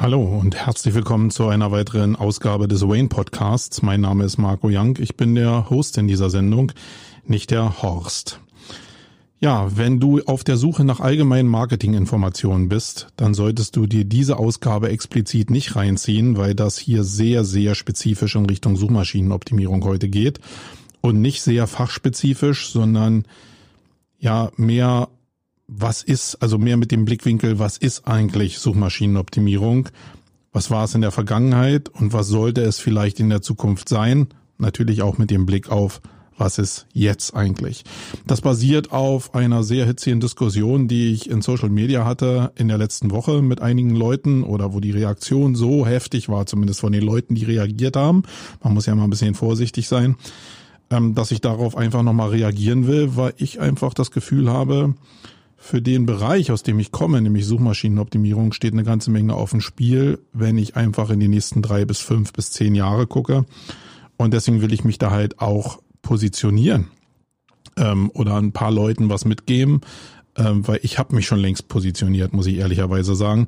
Hallo und herzlich willkommen zu einer weiteren Ausgabe des Wayne Podcasts. Mein Name ist Marco Young. Ich bin der Host in dieser Sendung, nicht der Horst. Ja, wenn du auf der Suche nach allgemeinen Marketinginformationen bist, dann solltest du dir diese Ausgabe explizit nicht reinziehen, weil das hier sehr, sehr spezifisch in Richtung Suchmaschinenoptimierung heute geht und nicht sehr fachspezifisch, sondern ja mehr was ist, also mehr mit dem Blickwinkel, was ist eigentlich Suchmaschinenoptimierung? Was war es in der Vergangenheit und was sollte es vielleicht in der Zukunft sein? Natürlich auch mit dem Blick auf was ist jetzt eigentlich? Das basiert auf einer sehr hitzigen Diskussion, die ich in Social Media hatte in der letzten Woche mit einigen Leuten oder wo die Reaktion so heftig war, zumindest von den Leuten, die reagiert haben. Man muss ja mal ein bisschen vorsichtig sein, ähm, dass ich darauf einfach nochmal reagieren will, weil ich einfach das Gefühl habe, für den Bereich, aus dem ich komme, nämlich Suchmaschinenoptimierung, steht eine ganze Menge auf dem Spiel, wenn ich einfach in die nächsten drei bis fünf bis zehn Jahre gucke. Und deswegen will ich mich da halt auch positionieren ähm, oder ein paar Leuten was mitgeben, ähm, weil ich habe mich schon längst positioniert, muss ich ehrlicherweise sagen.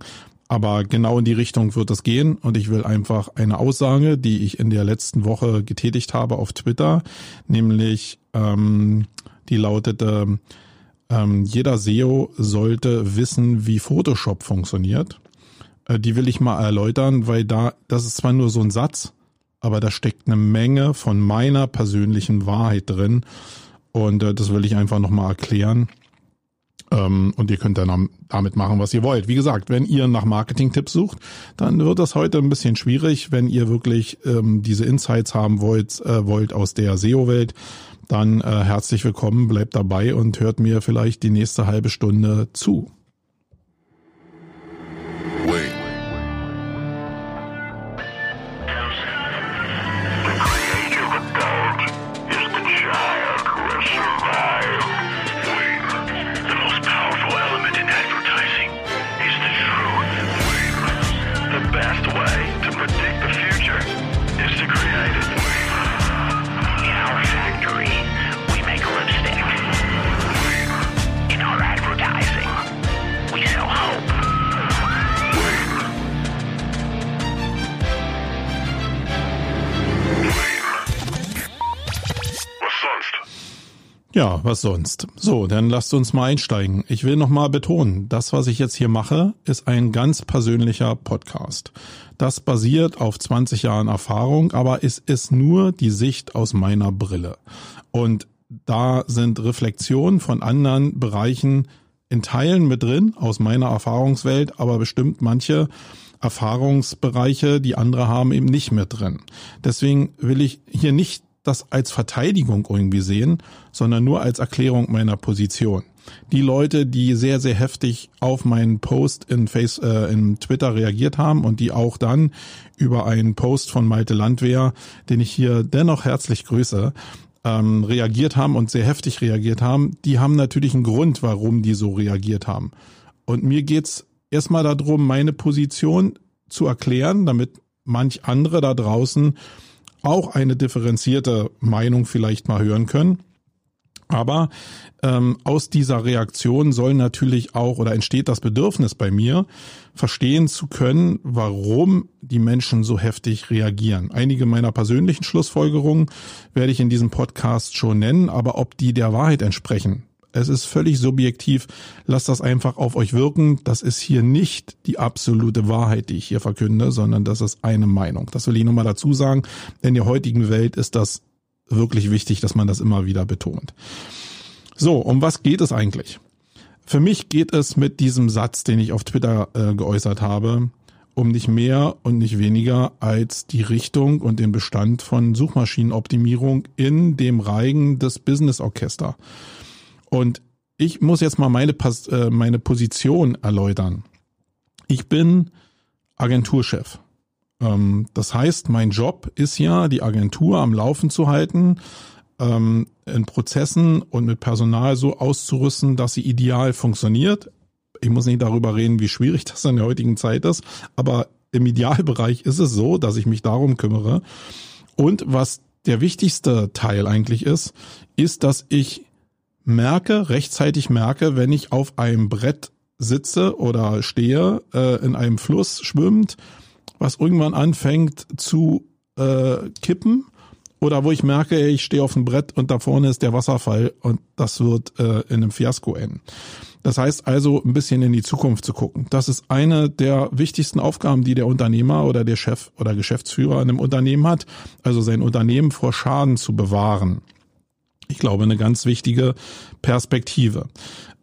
Aber genau in die Richtung wird es gehen und ich will einfach eine Aussage, die ich in der letzten Woche getätigt habe auf Twitter, nämlich ähm, die lautete, ähm, jeder SEO sollte wissen, wie Photoshop funktioniert. Äh, die will ich mal erläutern, weil da, das ist zwar nur so ein Satz, aber da steckt eine Menge von meiner persönlichen Wahrheit drin. Und äh, das will ich einfach nochmal erklären. Ähm, und ihr könnt dann damit machen, was ihr wollt. Wie gesagt, wenn ihr nach Marketing-Tipps sucht, dann wird das heute ein bisschen schwierig. Wenn ihr wirklich ähm, diese Insights haben wollt, äh, wollt aus der SEO-Welt, dann äh, herzlich willkommen, bleibt dabei und hört mir vielleicht die nächste halbe Stunde zu. Sonst. So, dann lasst uns mal einsteigen. Ich will nochmal betonen, das, was ich jetzt hier mache, ist ein ganz persönlicher Podcast. Das basiert auf 20 Jahren Erfahrung, aber es ist nur die Sicht aus meiner Brille. Und da sind Reflexionen von anderen Bereichen in Teilen mit drin, aus meiner Erfahrungswelt, aber bestimmt manche Erfahrungsbereiche, die andere haben, eben nicht mit drin. Deswegen will ich hier nicht das als Verteidigung irgendwie sehen, sondern nur als Erklärung meiner Position. Die Leute, die sehr, sehr heftig auf meinen Post in, Face, äh, in Twitter reagiert haben und die auch dann über einen Post von Malte Landwehr, den ich hier dennoch herzlich grüße, ähm, reagiert haben und sehr heftig reagiert haben, die haben natürlich einen Grund, warum die so reagiert haben. Und mir geht's erstmal darum, meine Position zu erklären, damit manch andere da draußen auch eine differenzierte Meinung vielleicht mal hören können. Aber ähm, aus dieser Reaktion soll natürlich auch oder entsteht das Bedürfnis bei mir, verstehen zu können, warum die Menschen so heftig reagieren. Einige meiner persönlichen Schlussfolgerungen werde ich in diesem Podcast schon nennen, aber ob die der Wahrheit entsprechen, es ist völlig subjektiv. Lasst das einfach auf euch wirken. Das ist hier nicht die absolute Wahrheit, die ich hier verkünde, sondern das ist eine Meinung. Das will ich nochmal dazu sagen. In der heutigen Welt ist das wirklich wichtig, dass man das immer wieder betont. So, um was geht es eigentlich? Für mich geht es mit diesem Satz, den ich auf Twitter äh, geäußert habe, um nicht mehr und nicht weniger als die Richtung und den Bestand von Suchmaschinenoptimierung in dem Reigen des Business Orchester. Und ich muss jetzt mal meine, äh, meine Position erläutern. Ich bin Agenturchef. Ähm, das heißt, mein Job ist ja, die Agentur am Laufen zu halten, ähm, in Prozessen und mit Personal so auszurüsten, dass sie ideal funktioniert. Ich muss nicht darüber reden, wie schwierig das in der heutigen Zeit ist, aber im Idealbereich ist es so, dass ich mich darum kümmere. Und was der wichtigste Teil eigentlich ist, ist, dass ich merke, rechtzeitig merke, wenn ich auf einem Brett sitze oder stehe äh, in einem Fluss schwimmend, was irgendwann anfängt zu äh, kippen oder wo ich merke, ich stehe auf dem Brett und da vorne ist der Wasserfall und das wird äh, in einem Fiasko enden. Das heißt also, ein bisschen in die Zukunft zu gucken. Das ist eine der wichtigsten Aufgaben, die der Unternehmer oder der Chef oder Geschäftsführer in einem Unternehmen hat, also sein Unternehmen vor Schaden zu bewahren. Ich glaube, eine ganz wichtige Perspektive.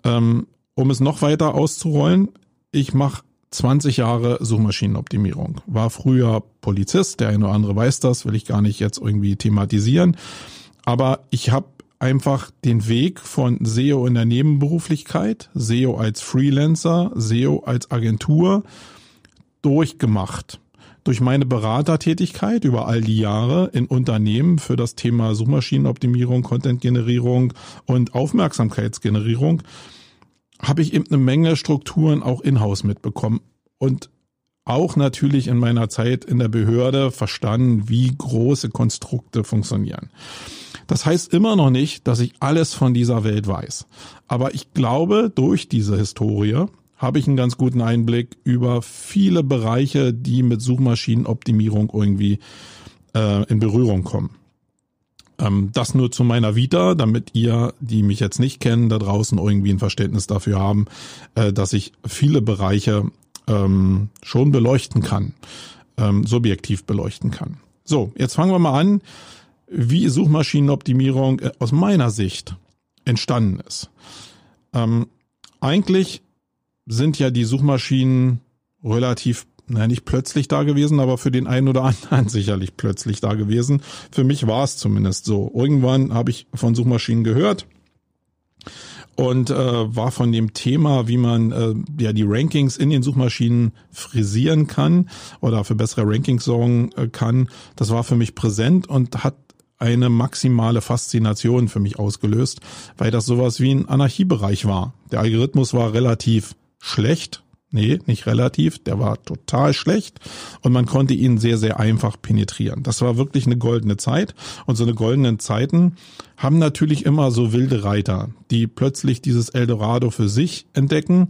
Ähm, um es noch weiter auszurollen, ich mache 20 Jahre Suchmaschinenoptimierung. War früher Polizist, der eine oder andere weiß das, will ich gar nicht jetzt irgendwie thematisieren. Aber ich habe einfach den Weg von SEO in der Nebenberuflichkeit, SEO als Freelancer, SEO als Agentur durchgemacht. Durch meine Beratertätigkeit über all die Jahre in Unternehmen für das Thema Suchmaschinenoptimierung, Contentgenerierung und Aufmerksamkeitsgenerierung habe ich eben eine Menge Strukturen auch in-house mitbekommen und auch natürlich in meiner Zeit in der Behörde verstanden, wie große Konstrukte funktionieren. Das heißt immer noch nicht, dass ich alles von dieser Welt weiß. Aber ich glaube, durch diese Historie habe ich einen ganz guten Einblick über viele Bereiche, die mit Suchmaschinenoptimierung irgendwie äh, in Berührung kommen. Ähm, das nur zu meiner Vita, damit ihr, die mich jetzt nicht kennen, da draußen irgendwie ein Verständnis dafür haben, äh, dass ich viele Bereiche ähm, schon beleuchten kann, ähm, subjektiv beleuchten kann. So, jetzt fangen wir mal an, wie Suchmaschinenoptimierung äh, aus meiner Sicht entstanden ist. Ähm, eigentlich sind ja die Suchmaschinen relativ naja, nicht plötzlich da gewesen, aber für den einen oder anderen sicherlich plötzlich da gewesen. Für mich war es zumindest so. Irgendwann habe ich von Suchmaschinen gehört und äh, war von dem Thema, wie man äh, ja die Rankings in den Suchmaschinen frisieren kann oder für bessere Rankings sorgen äh, kann. Das war für mich präsent und hat eine maximale Faszination für mich ausgelöst, weil das sowas wie ein Anarchiebereich war. Der Algorithmus war relativ schlecht, Nee, nicht relativ, der war total schlecht. Und man konnte ihn sehr, sehr einfach penetrieren. Das war wirklich eine goldene Zeit. Und so eine goldenen Zeiten haben natürlich immer so wilde Reiter, die plötzlich dieses Eldorado für sich entdecken.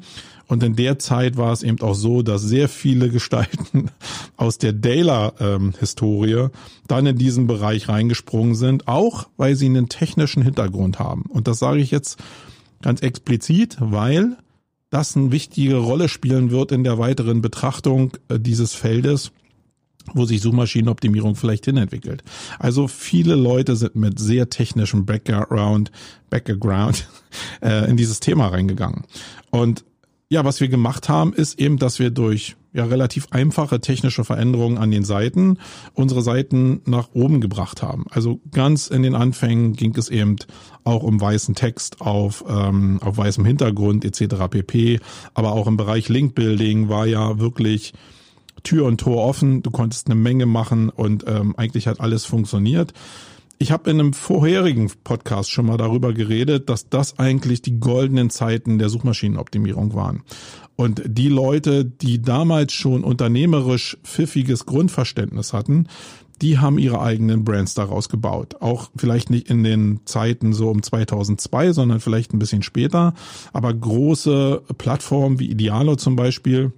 Und in der Zeit war es eben auch so, dass sehr viele Gestalten aus der Daler-Historie dann in diesen Bereich reingesprungen sind, auch weil sie einen technischen Hintergrund haben. Und das sage ich jetzt ganz explizit, weil das eine wichtige Rolle spielen wird in der weiteren Betrachtung äh, dieses Feldes wo sich Suchmaschinenoptimierung vielleicht hinentwickelt. Also viele Leute sind mit sehr technischem Background, Background äh, in dieses Thema reingegangen. Und ja, was wir gemacht haben, ist eben, dass wir durch ja relativ einfache technische Veränderungen an den Seiten unsere Seiten nach oben gebracht haben. Also ganz in den Anfängen ging es eben auch um weißen Text auf, ähm, auf weißem Hintergrund etc. pp. Aber auch im Bereich Linkbuilding war ja wirklich Tür und Tor offen. Du konntest eine Menge machen und ähm, eigentlich hat alles funktioniert. Ich habe in einem vorherigen Podcast schon mal darüber geredet, dass das eigentlich die goldenen Zeiten der Suchmaschinenoptimierung waren. Und die Leute, die damals schon unternehmerisch pfiffiges Grundverständnis hatten, die haben ihre eigenen Brands daraus gebaut. Auch vielleicht nicht in den Zeiten so um 2002, sondern vielleicht ein bisschen später. Aber große Plattformen wie Idealo zum Beispiel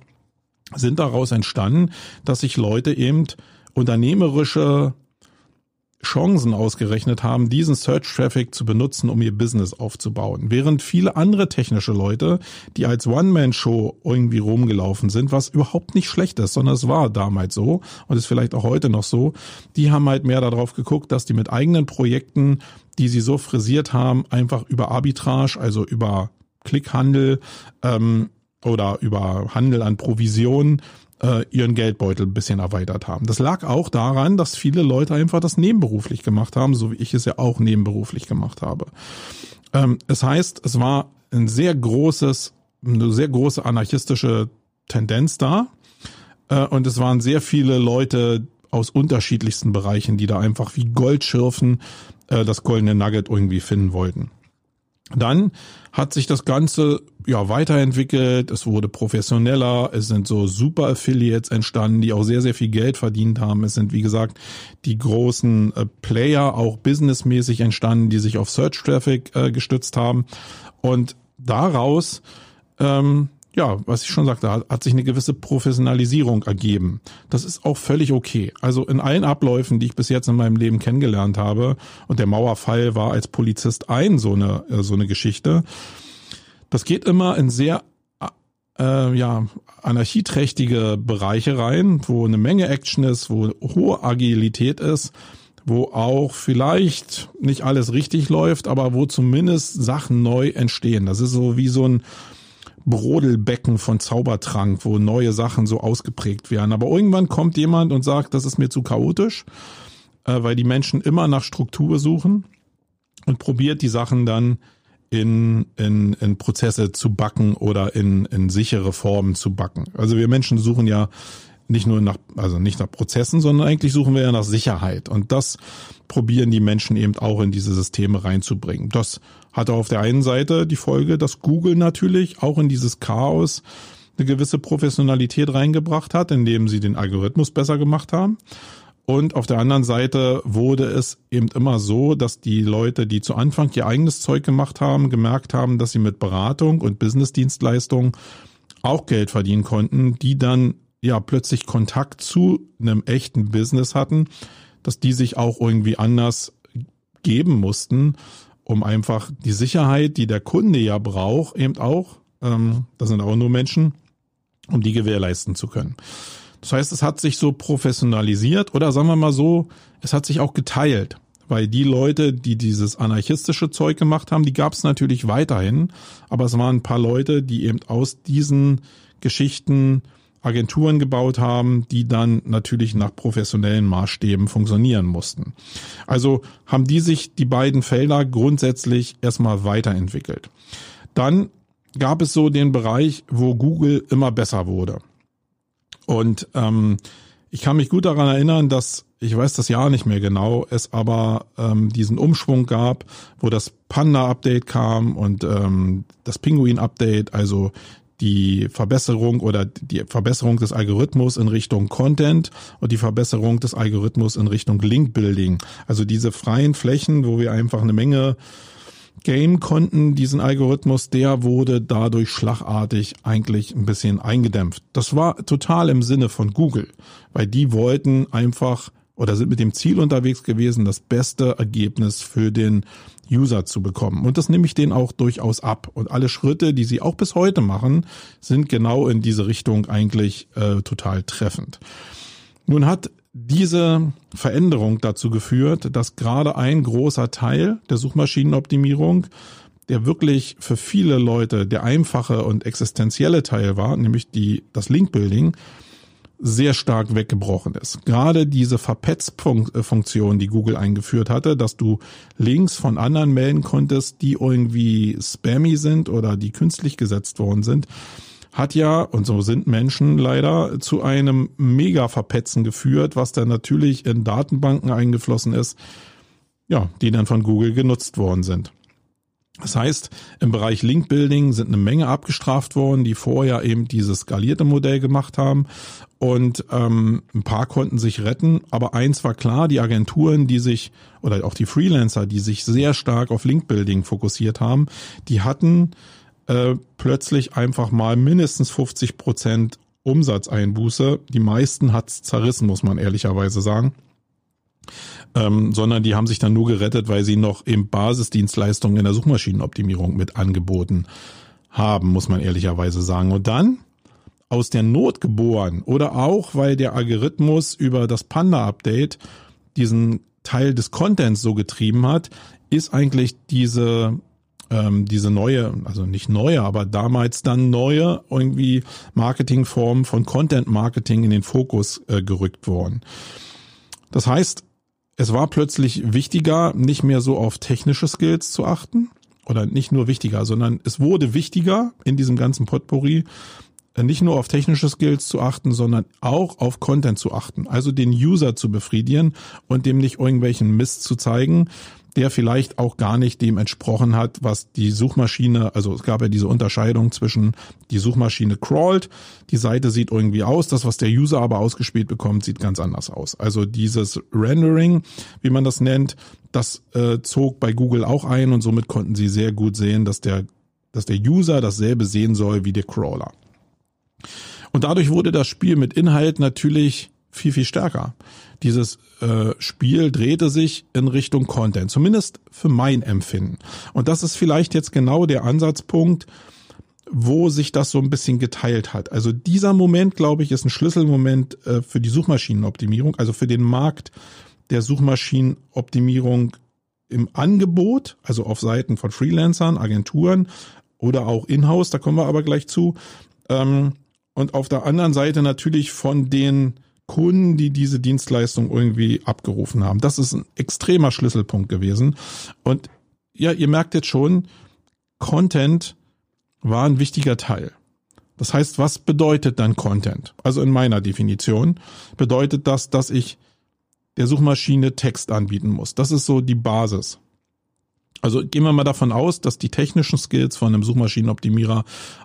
sind daraus entstanden, dass sich Leute eben unternehmerische Chancen ausgerechnet haben, diesen Search Traffic zu benutzen, um ihr Business aufzubauen. Während viele andere technische Leute, die als One-Man-Show irgendwie rumgelaufen sind, was überhaupt nicht schlecht ist, sondern es war damals so und ist vielleicht auch heute noch so, die haben halt mehr darauf geguckt, dass die mit eigenen Projekten, die sie so frisiert haben, einfach über Arbitrage, also über Klickhandel ähm, oder über Handel an Provisionen äh, ihren Geldbeutel ein bisschen erweitert haben. Das lag auch daran, dass viele Leute einfach das nebenberuflich gemacht haben, so wie ich es ja auch nebenberuflich gemacht habe. Ähm, es heißt, es war ein sehr großes, eine sehr große anarchistische Tendenz da. Äh, und es waren sehr viele Leute aus unterschiedlichsten Bereichen, die da einfach wie Goldschürfen äh, das goldene Nugget irgendwie finden wollten. Dann hat sich das Ganze ja weiterentwickelt, es wurde professioneller, es sind so Super Affiliates entstanden, die auch sehr, sehr viel Geld verdient haben. Es sind, wie gesagt, die großen äh, Player auch businessmäßig entstanden, die sich auf Search Traffic äh, gestützt haben. Und daraus ähm, ja, was ich schon sagte, hat, sich eine gewisse Professionalisierung ergeben. Das ist auch völlig okay. Also in allen Abläufen, die ich bis jetzt in meinem Leben kennengelernt habe, und der Mauerfall war als Polizist ein so eine äh, so eine Geschichte. Das geht immer in sehr äh, ja anarchieträchtige Bereiche rein, wo eine Menge Action ist, wo hohe Agilität ist, wo auch vielleicht nicht alles richtig läuft, aber wo zumindest Sachen neu entstehen. Das ist so wie so ein Brodelbecken von Zaubertrank, wo neue Sachen so ausgeprägt werden. Aber irgendwann kommt jemand und sagt, das ist mir zu chaotisch, äh, weil die Menschen immer nach Struktur suchen und probiert die Sachen dann in, in, in Prozesse zu backen oder in, in sichere Formen zu backen. Also wir Menschen suchen ja nicht nur nach, also nicht nach Prozessen, sondern eigentlich suchen wir ja nach Sicherheit. Und das probieren die Menschen eben auch in diese Systeme reinzubringen. Das hatte auf der einen Seite die Folge, dass Google natürlich auch in dieses Chaos eine gewisse Professionalität reingebracht hat, indem sie den Algorithmus besser gemacht haben. Und auf der anderen Seite wurde es eben immer so, dass die Leute, die zu Anfang ihr eigenes Zeug gemacht haben, gemerkt haben, dass sie mit Beratung und Business-Dienstleistungen auch Geld verdienen konnten, die dann ja plötzlich Kontakt zu einem echten Business hatten, dass die sich auch irgendwie anders geben mussten, um einfach die Sicherheit, die der Kunde ja braucht, eben auch, ähm, das sind auch nur Menschen, um die gewährleisten zu können. Das heißt, es hat sich so professionalisiert oder sagen wir mal so, es hat sich auch geteilt. Weil die Leute, die dieses anarchistische Zeug gemacht haben, die gab es natürlich weiterhin, aber es waren ein paar Leute, die eben aus diesen Geschichten Agenturen gebaut haben, die dann natürlich nach professionellen Maßstäben funktionieren mussten. Also haben die sich die beiden Felder grundsätzlich erstmal weiterentwickelt. Dann gab es so den Bereich, wo Google immer besser wurde. Und ähm, ich kann mich gut daran erinnern, dass ich weiß das Jahr nicht mehr genau, es aber ähm, diesen Umschwung gab, wo das Panda-Update kam und ähm, das Pinguin-Update, also die Verbesserung oder die Verbesserung des Algorithmus in Richtung Content und die Verbesserung des Algorithmus in Richtung Link-Building. Also diese freien Flächen, wo wir einfach eine Menge Game konnten, diesen Algorithmus, der wurde dadurch schlagartig eigentlich ein bisschen eingedämpft. Das war total im Sinne von Google, weil die wollten einfach oder sind mit dem Ziel unterwegs gewesen, das beste Ergebnis für den User zu bekommen. Und das nehme ich denen auch durchaus ab. Und alle Schritte, die sie auch bis heute machen, sind genau in diese Richtung eigentlich äh, total treffend. Nun hat diese Veränderung dazu geführt, dass gerade ein großer Teil der Suchmaschinenoptimierung, der wirklich für viele Leute der einfache und existenzielle Teil war, nämlich die, das Linkbuilding, sehr stark weggebrochen ist. Gerade diese Verpetz-Funktion, die Google eingeführt hatte, dass du Links von anderen melden konntest, die irgendwie spammy sind oder die künstlich gesetzt worden sind, hat ja, und so sind Menschen leider, zu einem Mega-Verpetzen geführt, was dann natürlich in Datenbanken eingeflossen ist, ja, die dann von Google genutzt worden sind. Das heißt, im Bereich Link-Building sind eine Menge abgestraft worden, die vorher eben dieses skalierte Modell gemacht haben. Und ähm, ein paar konnten sich retten, aber eins war klar, die Agenturen, die sich, oder auch die Freelancer, die sich sehr stark auf Link-Building fokussiert haben, die hatten äh, plötzlich einfach mal mindestens 50 Prozent Umsatzeinbuße. Die meisten hat's zerrissen, muss man ehrlicherweise sagen. Ähm, sondern die haben sich dann nur gerettet, weil sie noch eben Basisdienstleistungen in der Suchmaschinenoptimierung mit angeboten haben, muss man ehrlicherweise sagen. Und dann aus der Not geboren oder auch, weil der Algorithmus über das Panda-Update diesen Teil des Contents so getrieben hat, ist eigentlich diese ähm, diese neue, also nicht neue, aber damals dann neue irgendwie Marketingform von Content Marketing in den Fokus äh, gerückt worden. Das heißt, es war plötzlich wichtiger, nicht mehr so auf technische Skills zu achten oder nicht nur wichtiger, sondern es wurde wichtiger in diesem ganzen Potpourri, äh, nicht nur auf technische Skills zu achten, sondern auch auf Content zu achten. Also den User zu befriedigen und dem nicht irgendwelchen Mist zu zeigen, der vielleicht auch gar nicht dem entsprochen hat, was die Suchmaschine, also es gab ja diese Unterscheidung zwischen die Suchmaschine crawlt, die Seite sieht irgendwie aus, das, was der User aber ausgespielt bekommt, sieht ganz anders aus. Also dieses Rendering, wie man das nennt, das äh, zog bei Google auch ein und somit konnten sie sehr gut sehen, dass der, dass der User dasselbe sehen soll wie der Crawler. Und dadurch wurde das Spiel mit Inhalt natürlich viel, viel stärker. Dieses äh, Spiel drehte sich in Richtung Content, zumindest für mein Empfinden. Und das ist vielleicht jetzt genau der Ansatzpunkt, wo sich das so ein bisschen geteilt hat. Also dieser Moment, glaube ich, ist ein Schlüsselmoment äh, für die Suchmaschinenoptimierung, also für den Markt der Suchmaschinenoptimierung im Angebot, also auf Seiten von Freelancern, Agenturen oder auch in-house, da kommen wir aber gleich zu. Ähm, und auf der anderen Seite natürlich von den Kunden, die diese Dienstleistung irgendwie abgerufen haben. Das ist ein extremer Schlüsselpunkt gewesen. Und ja, ihr merkt jetzt schon, Content war ein wichtiger Teil. Das heißt, was bedeutet dann Content? Also in meiner Definition bedeutet das, dass ich der Suchmaschine Text anbieten muss. Das ist so die Basis. Also gehen wir mal davon aus, dass die technischen Skills von einem Suchmaschinenoptimierer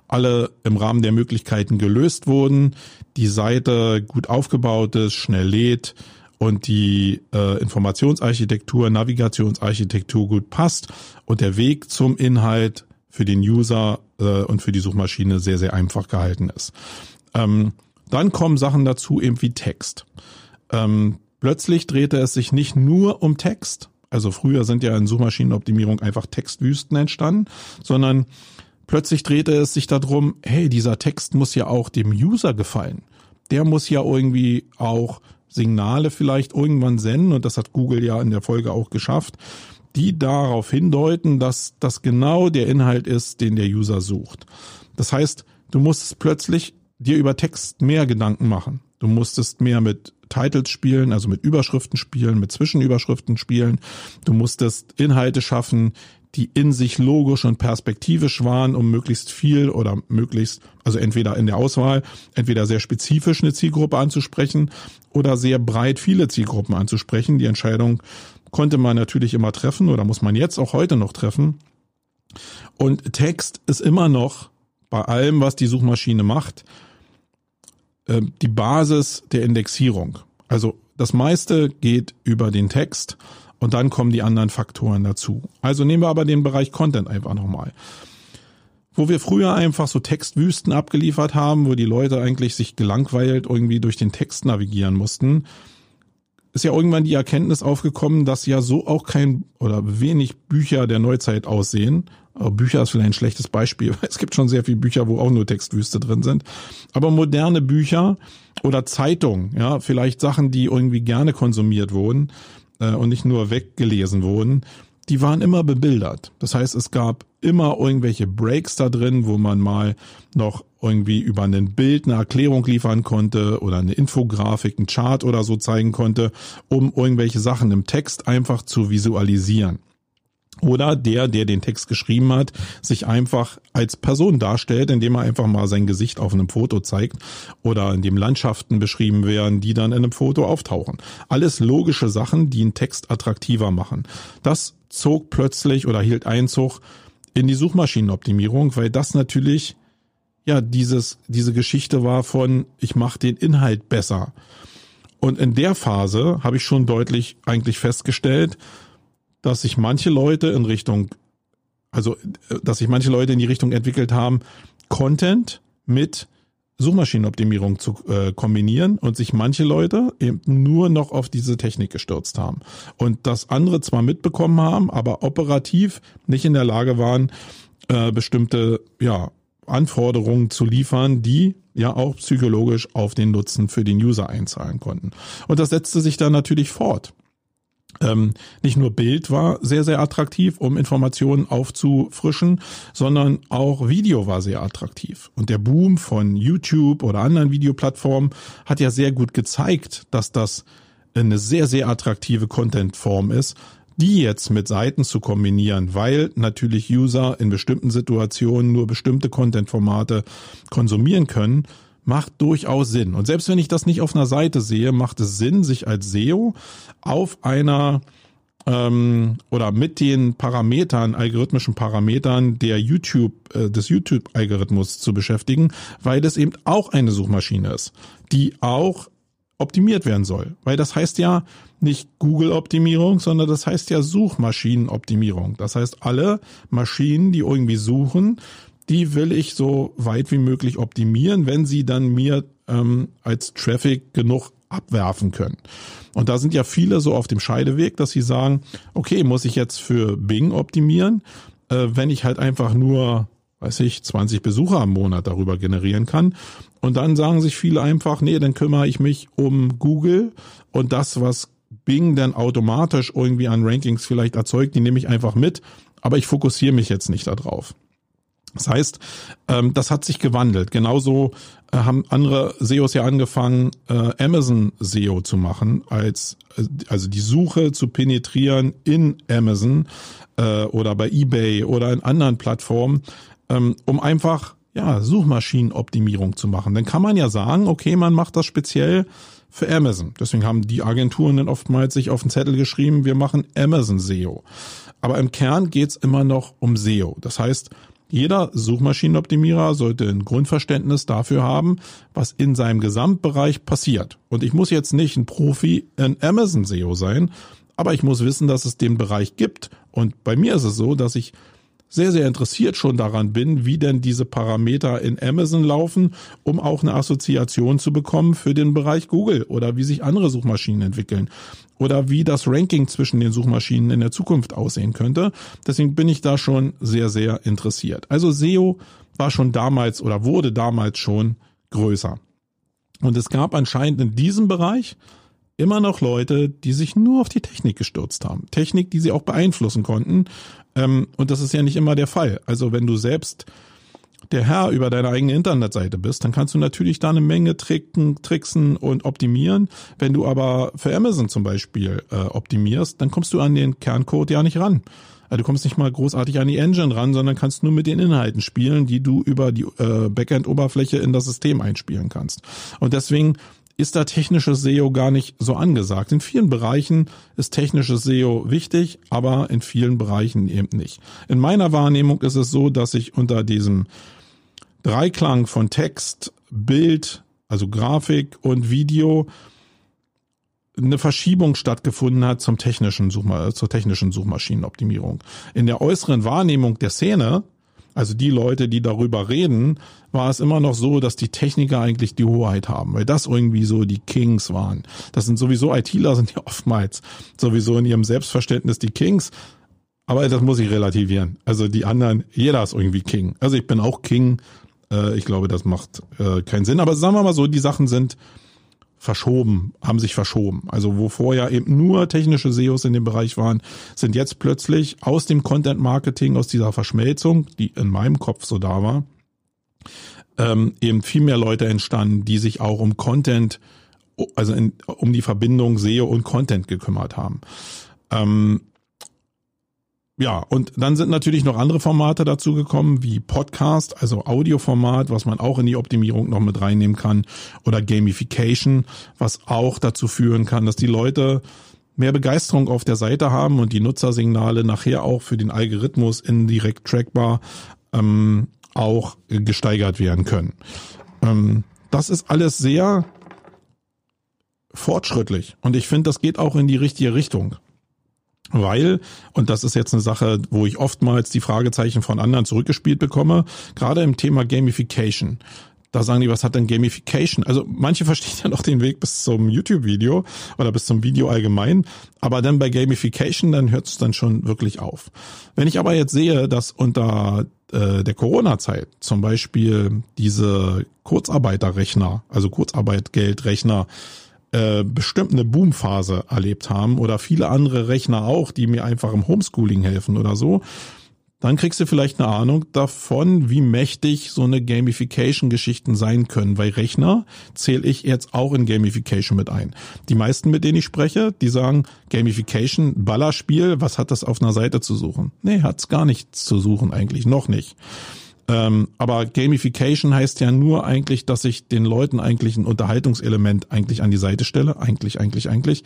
alle im Rahmen der Möglichkeiten gelöst wurden, die Seite gut aufgebaut ist, schnell lädt und die äh, Informationsarchitektur, Navigationsarchitektur gut passt und der Weg zum Inhalt für den User äh, und für die Suchmaschine sehr, sehr einfach gehalten ist. Ähm, dann kommen Sachen dazu eben wie Text. Ähm, plötzlich drehte es sich nicht nur um Text, also früher sind ja in Suchmaschinenoptimierung einfach Textwüsten entstanden, sondern plötzlich drehte es sich darum, hey, dieser Text muss ja auch dem User gefallen. Der muss ja irgendwie auch Signale vielleicht irgendwann senden und das hat Google ja in der Folge auch geschafft, die darauf hindeuten, dass das genau der Inhalt ist, den der User sucht. Das heißt, du musst plötzlich dir über Text mehr Gedanken machen. Du musstest mehr mit Titles spielen, also mit Überschriften spielen, mit Zwischenüberschriften spielen. Du musstest Inhalte schaffen, die in sich logisch und perspektivisch waren, um möglichst viel oder möglichst, also entweder in der Auswahl, entweder sehr spezifisch eine Zielgruppe anzusprechen oder sehr breit viele Zielgruppen anzusprechen. Die Entscheidung konnte man natürlich immer treffen oder muss man jetzt auch heute noch treffen. Und Text ist immer noch bei allem, was die Suchmaschine macht, äh, die Basis der Indexierung. Also das meiste geht über den Text und dann kommen die anderen Faktoren dazu. Also nehmen wir aber den Bereich Content einfach nochmal. Wo wir früher einfach so Textwüsten abgeliefert haben, wo die Leute eigentlich sich gelangweilt irgendwie durch den Text navigieren mussten, ist ja irgendwann die Erkenntnis aufgekommen, dass ja so auch kein oder wenig Bücher der Neuzeit aussehen. Bücher ist vielleicht ein schlechtes Beispiel, weil es gibt schon sehr viele Bücher, wo auch nur Textwüste drin sind. Aber moderne Bücher oder Zeitungen, ja, vielleicht Sachen, die irgendwie gerne konsumiert wurden äh, und nicht nur weggelesen wurden, die waren immer bebildert. Das heißt, es gab immer irgendwelche Breaks da drin, wo man mal noch irgendwie über ein Bild eine Erklärung liefern konnte oder eine Infografik, ein Chart oder so zeigen konnte, um irgendwelche Sachen im Text einfach zu visualisieren. Oder der, der den Text geschrieben hat, sich einfach als Person darstellt, indem er einfach mal sein Gesicht auf einem Foto zeigt oder in dem Landschaften beschrieben werden, die dann in einem Foto auftauchen. Alles logische Sachen, die einen Text attraktiver machen. Das zog plötzlich oder hielt Einzug in die Suchmaschinenoptimierung, weil das natürlich ja dieses diese Geschichte war von ich mache den Inhalt besser. Und in der Phase habe ich schon deutlich eigentlich festgestellt, dass sich manche Leute in Richtung also dass sich manche Leute in die Richtung entwickelt haben, Content mit Suchmaschinenoptimierung zu äh, kombinieren und sich manche Leute eben nur noch auf diese Technik gestürzt haben und das andere zwar mitbekommen haben, aber operativ nicht in der Lage waren, äh, bestimmte ja Anforderungen zu liefern, die ja auch psychologisch auf den Nutzen für den User einzahlen konnten. Und das setzte sich dann natürlich fort. Ähm, nicht nur Bild war sehr, sehr attraktiv, um Informationen aufzufrischen, sondern auch Video war sehr attraktiv. Und der Boom von YouTube oder anderen Videoplattformen hat ja sehr gut gezeigt, dass das eine sehr, sehr attraktive Contentform ist, die jetzt mit Seiten zu kombinieren, weil natürlich User in bestimmten Situationen nur bestimmte Contentformate konsumieren können, macht durchaus Sinn. Und selbst wenn ich das nicht auf einer Seite sehe, macht es Sinn, sich als SEO auf einer ähm, oder mit den Parametern, algorithmischen Parametern der YouTube, äh, des YouTube-Algorithmus zu beschäftigen, weil das eben auch eine Suchmaschine ist, die auch optimiert werden soll. Weil das heißt ja nicht Google-Optimierung, sondern das heißt ja Suchmaschinenoptimierung. Das heißt, alle Maschinen, die irgendwie suchen, die will ich so weit wie möglich optimieren, wenn sie dann mir ähm, als Traffic genug abwerfen können. Und da sind ja viele so auf dem Scheideweg, dass sie sagen, okay, muss ich jetzt für Bing optimieren, äh, wenn ich halt einfach nur, weiß ich, 20 Besucher am Monat darüber generieren kann. Und dann sagen sich viele einfach, nee, dann kümmere ich mich um Google und das, was Bing dann automatisch irgendwie an Rankings vielleicht erzeugt, die nehme ich einfach mit, aber ich fokussiere mich jetzt nicht darauf. Das heißt, ähm, das hat sich gewandelt. Genauso äh, haben andere SEOs ja angefangen, äh, Amazon SEO zu machen, als äh, also die Suche zu penetrieren in Amazon oder bei eBay oder in anderen Plattformen, ähm, um einfach ja Suchmaschinenoptimierung zu machen. Dann kann man ja sagen, okay, man macht das speziell für Amazon. Deswegen haben die Agenturen dann oftmals sich auf den Zettel geschrieben, wir machen Amazon SEO. Aber im Kern geht's immer noch um SEO. Das heißt, jeder Suchmaschinenoptimierer sollte ein Grundverständnis dafür haben, was in seinem Gesamtbereich passiert. Und ich muss jetzt nicht ein Profi in Amazon SEO sein, aber ich muss wissen, dass es den Bereich gibt. Und bei mir ist es so, dass ich sehr, sehr interessiert schon daran bin, wie denn diese Parameter in Amazon laufen, um auch eine Assoziation zu bekommen für den Bereich Google oder wie sich andere Suchmaschinen entwickeln oder wie das Ranking zwischen den Suchmaschinen in der Zukunft aussehen könnte. Deswegen bin ich da schon sehr, sehr interessiert. Also SEO war schon damals oder wurde damals schon größer. Und es gab anscheinend in diesem Bereich immer noch Leute, die sich nur auf die Technik gestürzt haben. Technik, die sie auch beeinflussen konnten. Ähm, und das ist ja nicht immer der Fall. Also wenn du selbst der Herr über deine eigene Internetseite bist, dann kannst du natürlich da eine Menge tricken, tricksen und optimieren. Wenn du aber für Amazon zum Beispiel äh, optimierst, dann kommst du an den Kerncode ja nicht ran. Also du kommst nicht mal großartig an die Engine ran, sondern kannst nur mit den Inhalten spielen, die du über die äh, Backend-Oberfläche in das System einspielen kannst. Und deswegen ist da technisches SEO gar nicht so angesagt. In vielen Bereichen ist technisches SEO wichtig, aber in vielen Bereichen eben nicht. In meiner Wahrnehmung ist es so, dass ich unter diesem Dreiklang von Text, Bild, also Grafik und Video eine Verschiebung stattgefunden hat zum technischen Suchma zur technischen Suchmaschinenoptimierung. In der äußeren Wahrnehmung der Szene also die Leute, die darüber reden, war es immer noch so, dass die Techniker eigentlich die Hoheit haben, weil das irgendwie so die Kings waren. Das sind sowieso ITler, sind ja oftmals sowieso in ihrem Selbstverständnis die Kings. Aber das muss ich relativieren. Also die anderen, jeder ist irgendwie King. Also ich bin auch King. Äh, ich glaube, das macht äh, keinen Sinn. Aber sagen wir mal so, die Sachen sind verschoben, haben sich verschoben. Also wo vorher eben nur technische SEOs in dem Bereich waren, sind jetzt plötzlich aus dem Content Marketing, aus dieser Verschmelzung, die in meinem Kopf so da war, ähm, eben viel mehr Leute entstanden, die sich auch um Content, also in, um die Verbindung SEO und Content gekümmert haben. Ähm, ja, und dann sind natürlich noch andere Formate dazu gekommen, wie Podcast, also Audioformat, was man auch in die Optimierung noch mit reinnehmen kann, oder Gamification, was auch dazu führen kann, dass die Leute mehr Begeisterung auf der Seite haben und die Nutzersignale nachher auch für den Algorithmus indirekt trackbar ähm, auch gesteigert werden können. Ähm, das ist alles sehr fortschrittlich und ich finde, das geht auch in die richtige Richtung. Weil, und das ist jetzt eine Sache, wo ich oftmals die Fragezeichen von anderen zurückgespielt bekomme, gerade im Thema Gamification. Da sagen die, was hat denn Gamification? Also manche verstehen ja noch den Weg bis zum YouTube-Video oder bis zum Video allgemein, aber dann bei Gamification, dann hört es dann schon wirklich auf. Wenn ich aber jetzt sehe, dass unter äh, der Corona-Zeit zum Beispiel diese Kurzarbeiterrechner, also Kurzarbeitgeldrechner, äh, bestimmt eine Boomphase erlebt haben oder viele andere Rechner auch, die mir einfach im Homeschooling helfen oder so, dann kriegst du vielleicht eine Ahnung davon, wie mächtig so eine Gamification-Geschichten sein können, weil Rechner zähle ich jetzt auch in Gamification mit ein. Die meisten, mit denen ich spreche, die sagen, Gamification, Ballerspiel, was hat das auf einer Seite zu suchen? Nee, hat's gar nichts zu suchen eigentlich, noch nicht. Ähm, aber Gamification heißt ja nur eigentlich, dass ich den Leuten eigentlich ein Unterhaltungselement eigentlich an die Seite stelle. Eigentlich, eigentlich, eigentlich.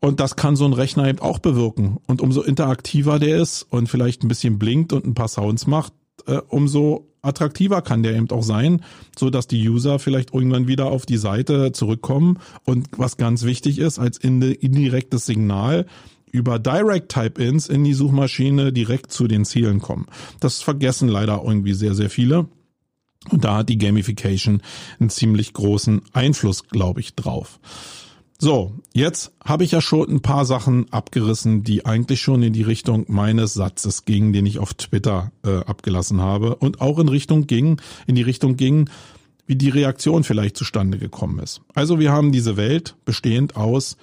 Und das kann so ein Rechner eben auch bewirken. Und umso interaktiver der ist und vielleicht ein bisschen blinkt und ein paar Sounds macht, äh, umso attraktiver kann der eben auch sein, so dass die User vielleicht irgendwann wieder auf die Seite zurückkommen und was ganz wichtig ist als indirektes Signal über Direct Type-Ins in die Suchmaschine direkt zu den Zielen kommen. Das vergessen leider irgendwie sehr, sehr viele. Und da hat die Gamification einen ziemlich großen Einfluss, glaube ich, drauf. So, jetzt habe ich ja schon ein paar Sachen abgerissen, die eigentlich schon in die Richtung meines Satzes gingen, den ich auf Twitter äh, abgelassen habe und auch in Richtung ging, in die Richtung ging, wie die Reaktion vielleicht zustande gekommen ist. Also wir haben diese Welt bestehend aus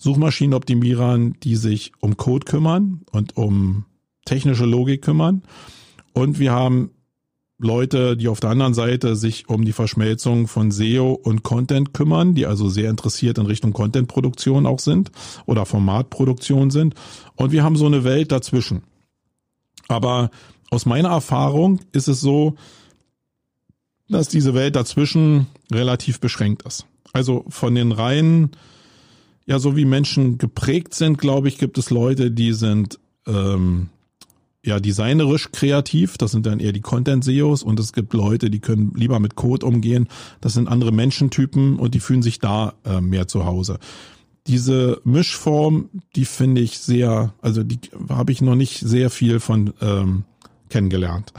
Suchmaschinenoptimierern, die sich um Code kümmern und um technische Logik kümmern. Und wir haben Leute, die auf der anderen Seite sich um die Verschmelzung von SEO und Content kümmern, die also sehr interessiert in Richtung Contentproduktion auch sind oder Formatproduktion sind. Und wir haben so eine Welt dazwischen. Aber aus meiner Erfahrung ist es so, dass diese Welt dazwischen relativ beschränkt ist. Also von den Reihen, ja, so wie Menschen geprägt sind, glaube ich, gibt es Leute, die sind ähm, ja designerisch kreativ, das sind dann eher die Content-SEOs und es gibt Leute, die können lieber mit Code umgehen, das sind andere Menschentypen und die fühlen sich da äh, mehr zu Hause. Diese Mischform, die finde ich sehr, also die habe ich noch nicht sehr viel von ähm, kennengelernt.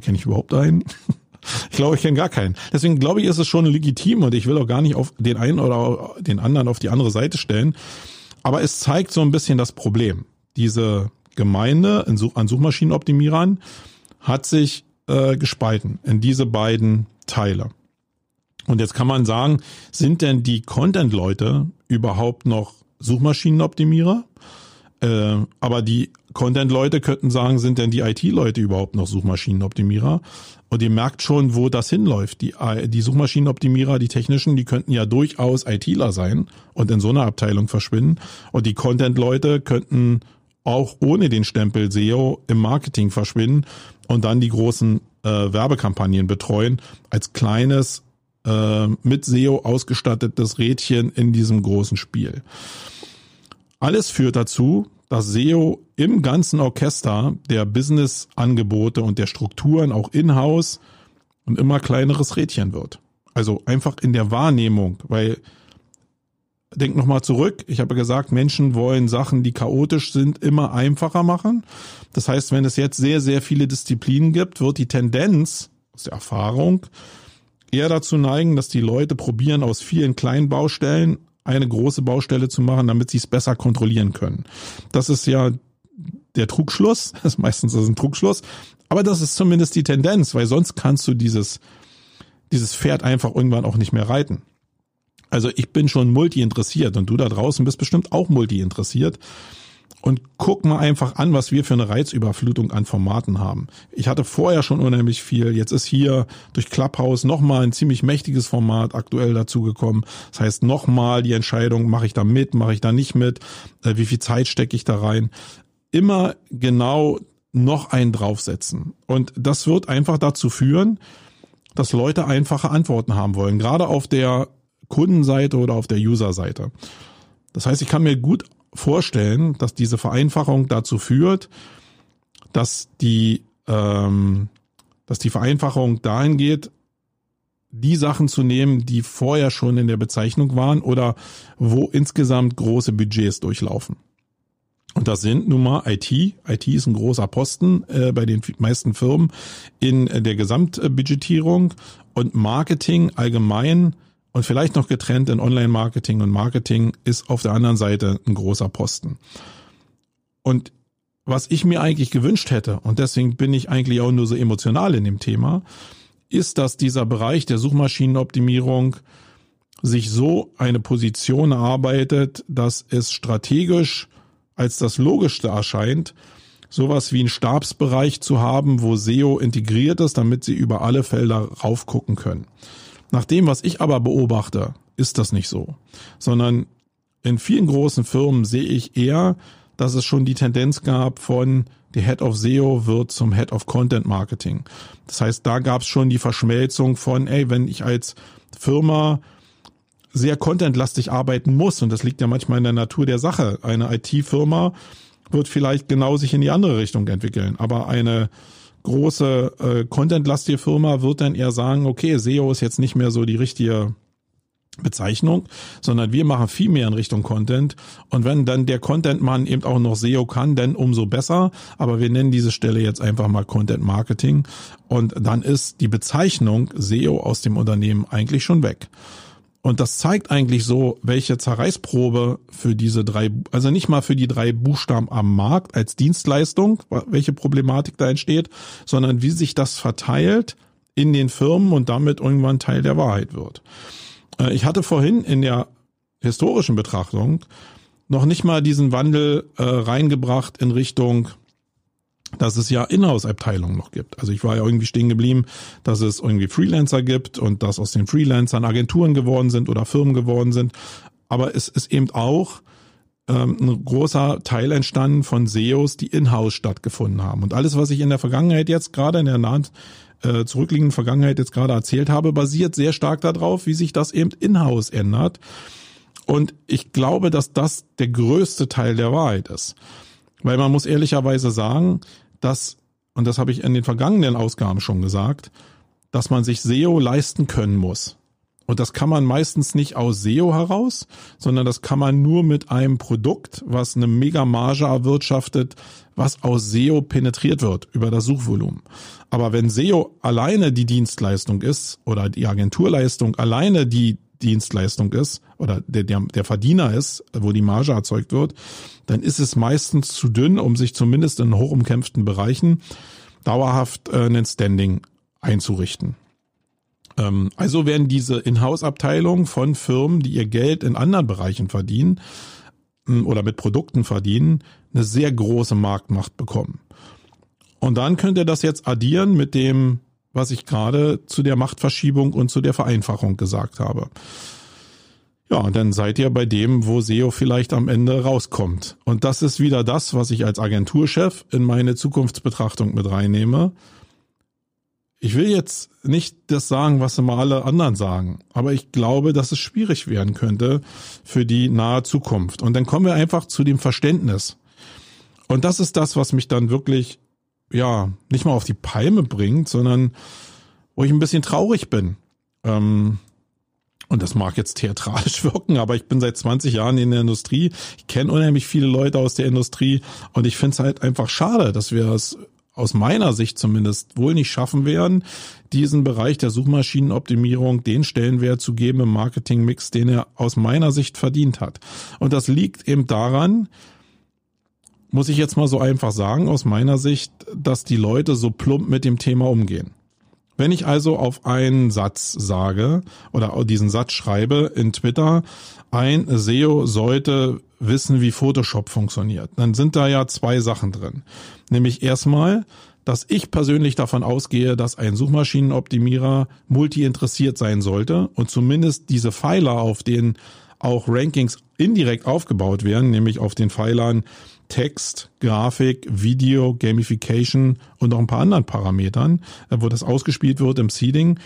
Kenne ich überhaupt einen? Ich glaube, ich kenne gar keinen. Deswegen glaube ich, ist es schon legitim und ich will auch gar nicht auf den einen oder den anderen auf die andere Seite stellen. Aber es zeigt so ein bisschen das Problem. Diese Gemeinde an Suchmaschinenoptimierern hat sich äh, gespalten in diese beiden Teile. Und jetzt kann man sagen, sind denn die Content-Leute überhaupt noch Suchmaschinenoptimierer? Äh, aber die Content-Leute könnten sagen, sind denn die IT-Leute überhaupt noch Suchmaschinenoptimierer? Und ihr merkt schon, wo das hinläuft. Die, die Suchmaschinenoptimierer, die technischen, die könnten ja durchaus ITler sein und in so einer Abteilung verschwinden. Und die Content-Leute könnten auch ohne den Stempel SEO im Marketing verschwinden und dann die großen äh, Werbekampagnen betreuen als kleines äh, mit SEO ausgestattetes Rädchen in diesem großen Spiel. Alles führt dazu, dass SEO im ganzen Orchester der Business-Angebote und der Strukturen auch in-house ein immer kleineres Rädchen wird. Also einfach in der Wahrnehmung, weil denk nochmal zurück. Ich habe gesagt, Menschen wollen Sachen, die chaotisch sind, immer einfacher machen. Das heißt, wenn es jetzt sehr, sehr viele Disziplinen gibt, wird die Tendenz aus der Erfahrung eher dazu neigen, dass die Leute probieren, aus vielen kleinen Baustellen eine große Baustelle zu machen, damit sie es besser kontrollieren können. Das ist ja der Trugschluss. Das ist meistens ist ein Trugschluss. Aber das ist zumindest die Tendenz, weil sonst kannst du dieses, dieses Pferd einfach irgendwann auch nicht mehr reiten. Also ich bin schon multi interessiert und du da draußen bist bestimmt auch multi interessiert. Und guck mal einfach an, was wir für eine Reizüberflutung an Formaten haben. Ich hatte vorher schon unheimlich viel. Jetzt ist hier durch Clubhouse nochmal ein ziemlich mächtiges Format aktuell dazugekommen. Das heißt nochmal die Entscheidung, mache ich da mit, mache ich da nicht mit, äh, wie viel Zeit stecke ich da rein. Immer genau noch einen draufsetzen. Und das wird einfach dazu führen, dass Leute einfache Antworten haben wollen. Gerade auf der Kundenseite oder auf der Userseite. Das heißt, ich kann mir gut vorstellen, dass diese Vereinfachung dazu führt, dass die, ähm, dass die Vereinfachung dahin geht, die Sachen zu nehmen, die vorher schon in der Bezeichnung waren oder wo insgesamt große Budgets durchlaufen. Und das sind nun mal IT. IT ist ein großer Posten äh, bei den meisten Firmen in der Gesamtbudgetierung und Marketing allgemein und vielleicht noch getrennt in Online-Marketing und Marketing ist auf der anderen Seite ein großer Posten. Und was ich mir eigentlich gewünscht hätte, und deswegen bin ich eigentlich auch nur so emotional in dem Thema, ist, dass dieser Bereich der Suchmaschinenoptimierung sich so eine Position erarbeitet, dass es strategisch als das Logischste erscheint, sowas wie einen Stabsbereich zu haben, wo SEO integriert ist, damit sie über alle Felder raufgucken können. Nach dem, was ich aber beobachte, ist das nicht so, sondern in vielen großen Firmen sehe ich eher, dass es schon die Tendenz gab von der Head of SEO wird zum Head of Content Marketing. Das heißt, da gab es schon die Verschmelzung von, ey, wenn ich als Firma sehr contentlastig arbeiten muss, und das liegt ja manchmal in der Natur der Sache, eine IT-Firma wird vielleicht genau sich in die andere Richtung entwickeln, aber eine große äh, Content-lastige Firma wird dann eher sagen, okay, SEO ist jetzt nicht mehr so die richtige Bezeichnung, sondern wir machen viel mehr in Richtung Content. Und wenn dann der Content-Mann eben auch noch SEO kann, dann umso besser. Aber wir nennen diese Stelle jetzt einfach mal Content Marketing. Und dann ist die Bezeichnung SEO aus dem Unternehmen eigentlich schon weg. Und das zeigt eigentlich so, welche Zerreißprobe für diese drei, also nicht mal für die drei Buchstaben am Markt als Dienstleistung, welche Problematik da entsteht, sondern wie sich das verteilt in den Firmen und damit irgendwann Teil der Wahrheit wird. Äh, ich hatte vorhin in der historischen Betrachtung noch nicht mal diesen Wandel äh, reingebracht in Richtung, dass es ja Inhouse-Abteilungen noch gibt. Also ich war ja irgendwie stehen geblieben, dass es irgendwie Freelancer gibt und dass aus den Freelancern Agenturen geworden sind oder Firmen geworden sind. Aber es ist eben auch ähm, ein großer Teil entstanden von SEOs, die in-house stattgefunden haben. Und alles, was ich in der Vergangenheit jetzt gerade in der nahen äh, zurückliegenden Vergangenheit jetzt gerade erzählt habe, basiert sehr stark darauf, wie sich das eben in-house ändert. Und ich glaube, dass das der größte Teil der Wahrheit ist. Weil man muss ehrlicherweise sagen, dass, und das habe ich in den vergangenen Ausgaben schon gesagt, dass man sich SEO leisten können muss. Und das kann man meistens nicht aus SEO heraus, sondern das kann man nur mit einem Produkt, was eine Mega-Marge erwirtschaftet, was aus SEO penetriert wird über das Suchvolumen. Aber wenn SEO alleine die Dienstleistung ist oder die Agenturleistung alleine die Dienstleistung ist oder der, der, der Verdiener ist, wo die Marge erzeugt wird, dann ist es meistens zu dünn, um sich zumindest in hochumkämpften Bereichen dauerhaft äh, einen Standing einzurichten. Ähm, also werden diese Inhouse-Abteilungen von Firmen, die ihr Geld in anderen Bereichen verdienen ähm, oder mit Produkten verdienen, eine sehr große Marktmacht bekommen. Und dann könnt ihr das jetzt addieren mit dem, was ich gerade zu der Machtverschiebung und zu der Vereinfachung gesagt habe. Ja, und dann seid ihr bei dem, wo SEO vielleicht am Ende rauskommt. Und das ist wieder das, was ich als Agenturchef in meine Zukunftsbetrachtung mit reinnehme ich will jetzt nicht das sagen, was immer alle anderen sagen, aber ich glaube, dass es schwierig werden könnte für die nahe Zukunft. Und dann kommen wir einfach zu dem Verständnis. Und das ist das, was mich dann wirklich, ja, nicht mal auf die Palme bringt, sondern wo ich ein bisschen traurig bin. Ähm, und das mag jetzt theatralisch wirken, aber ich bin seit 20 Jahren in der Industrie. Ich kenne unheimlich viele Leute aus der Industrie und ich finde es halt einfach schade, dass wir es aus meiner Sicht zumindest wohl nicht schaffen werden, diesen Bereich der Suchmaschinenoptimierung den Stellenwert zu geben im Marketingmix, den er aus meiner Sicht verdient hat. Und das liegt eben daran, muss ich jetzt mal so einfach sagen, aus meiner Sicht, dass die Leute so plump mit dem Thema umgehen. Wenn ich also auf einen Satz sage oder diesen Satz schreibe in Twitter, ein SEO sollte wissen, wie Photoshop funktioniert, dann sind da ja zwei Sachen drin. Nämlich erstmal, dass ich persönlich davon ausgehe, dass ein Suchmaschinenoptimierer multi-interessiert sein sollte und zumindest diese Pfeiler, auf denen auch Rankings indirekt aufgebaut werden, nämlich auf den Pfeilern Text, Grafik, Video, Gamification und noch ein paar anderen Parametern, wo das ausgespielt wird im Seeding,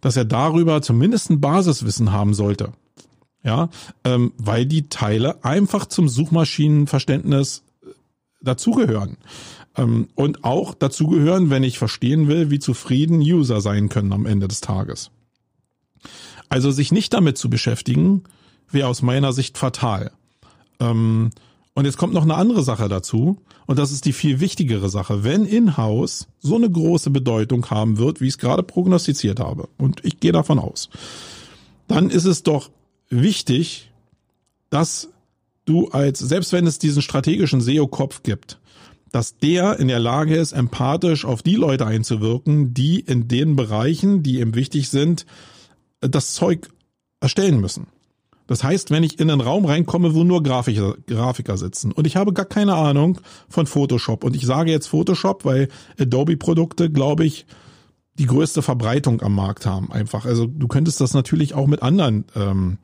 dass er darüber zumindest ein Basiswissen haben sollte ja, ähm, weil die Teile einfach zum Suchmaschinenverständnis äh, dazugehören. Ähm, und auch dazugehören, wenn ich verstehen will, wie zufrieden User sein können am Ende des Tages. Also sich nicht damit zu beschäftigen, wäre aus meiner Sicht fatal. Ähm, und jetzt kommt noch eine andere Sache dazu, und das ist die viel wichtigere Sache. Wenn In-house so eine große Bedeutung haben wird, wie ich es gerade prognostiziert habe, und ich gehe davon aus, dann ist es doch wichtig, dass du als, selbst wenn es diesen strategischen SEO-Kopf gibt, dass der in der Lage ist, empathisch auf die Leute einzuwirken, die in den Bereichen, die ihm wichtig sind, das Zeug erstellen müssen. Das heißt, wenn ich in einen Raum reinkomme, wo nur Grafiker, Grafiker sitzen und ich habe gar keine Ahnung von Photoshop und ich sage jetzt Photoshop, weil Adobe-Produkte, glaube ich, die größte Verbreitung am Markt haben. Einfach. Also du könntest das natürlich auch mit anderen ähm,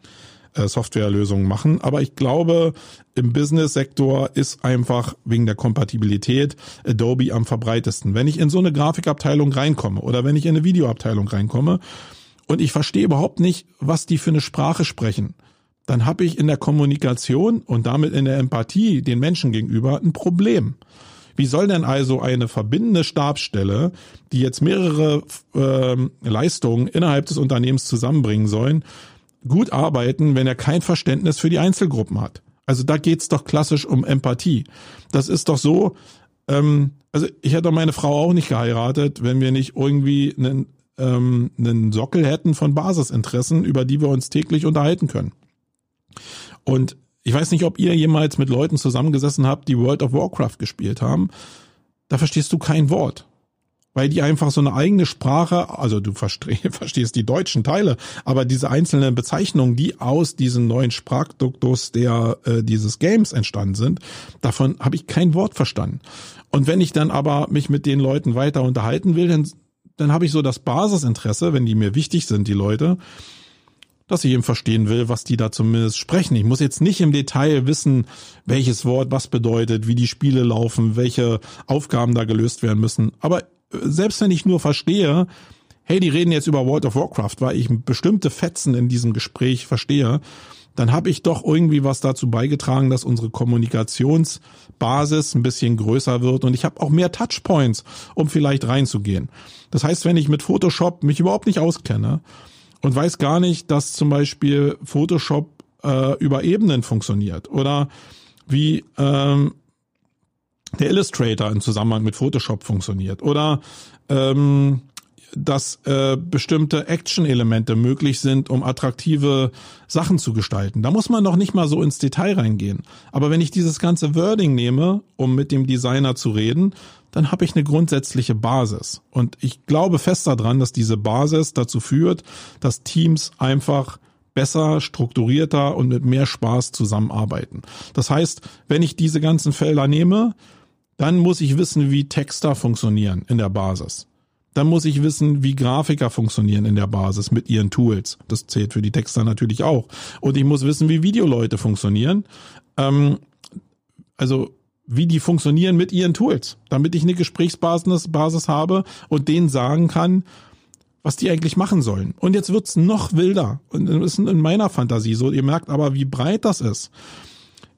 äh, Softwarelösungen machen, aber ich glaube, im Business-Sektor ist einfach wegen der Kompatibilität Adobe am verbreitesten. Wenn ich in so eine Grafikabteilung reinkomme oder wenn ich in eine Videoabteilung reinkomme und ich verstehe überhaupt nicht, was die für eine Sprache sprechen, dann habe ich in der Kommunikation und damit in der Empathie den Menschen gegenüber ein Problem. Wie soll denn also eine verbindende Stabsstelle, die jetzt mehrere äh, Leistungen innerhalb des Unternehmens zusammenbringen sollen, gut arbeiten, wenn er kein Verständnis für die Einzelgruppen hat. Also da geht's doch klassisch um Empathie. Das ist doch so, ähm, also ich hätte meine Frau auch nicht geheiratet, wenn wir nicht irgendwie einen, ähm, einen Sockel hätten von Basisinteressen, über die wir uns täglich unterhalten können. Und ich weiß nicht, ob ihr jemals mit Leuten zusammengesessen habt, die World of Warcraft gespielt haben. Da verstehst du kein Wort weil die einfach so eine eigene Sprache, also du verstehst die deutschen Teile, aber diese einzelnen Bezeichnungen, die aus diesen neuen Sprachduktus der äh, dieses Games entstanden sind, davon habe ich kein Wort verstanden. Und wenn ich dann aber mich mit den Leuten weiter unterhalten will, dann, dann habe ich so das Basisinteresse, wenn die mir wichtig sind, die Leute, dass ich eben verstehen will, was die da zumindest sprechen. Ich muss jetzt nicht im Detail wissen, welches Wort was bedeutet, wie die Spiele laufen, welche Aufgaben da gelöst werden müssen. Aber selbst wenn ich nur verstehe, hey, die reden jetzt über World of Warcraft, weil ich bestimmte Fetzen in diesem Gespräch verstehe, dann habe ich doch irgendwie was dazu beigetragen, dass unsere Kommunikationsbasis ein bisschen größer wird und ich habe auch mehr Touchpoints, um vielleicht reinzugehen. Das heißt, wenn ich mit Photoshop mich überhaupt nicht auskenne und weiß gar nicht, dass zum Beispiel Photoshop äh, über Ebenen funktioniert oder wie ähm, der Illustrator im Zusammenhang mit Photoshop funktioniert oder ähm, dass äh, bestimmte Action-Elemente möglich sind, um attraktive Sachen zu gestalten. Da muss man noch nicht mal so ins Detail reingehen. Aber wenn ich dieses ganze Wording nehme, um mit dem Designer zu reden, dann habe ich eine grundsätzliche Basis. Und ich glaube fest daran, dass diese Basis dazu führt, dass Teams einfach besser, strukturierter und mit mehr Spaß zusammenarbeiten. Das heißt, wenn ich diese ganzen Felder nehme, dann muss ich wissen, wie Texter funktionieren in der Basis. Dann muss ich wissen, wie Grafiker funktionieren in der Basis mit ihren Tools. Das zählt für die Texter natürlich auch. Und ich muss wissen, wie Videoleute funktionieren. Ähm, also wie die funktionieren mit ihren Tools, damit ich eine Gesprächsbasis Basis habe und denen sagen kann, was die eigentlich machen sollen. Und jetzt wird's noch wilder. Und das ist in meiner Fantasie so. Ihr merkt aber, wie breit das ist.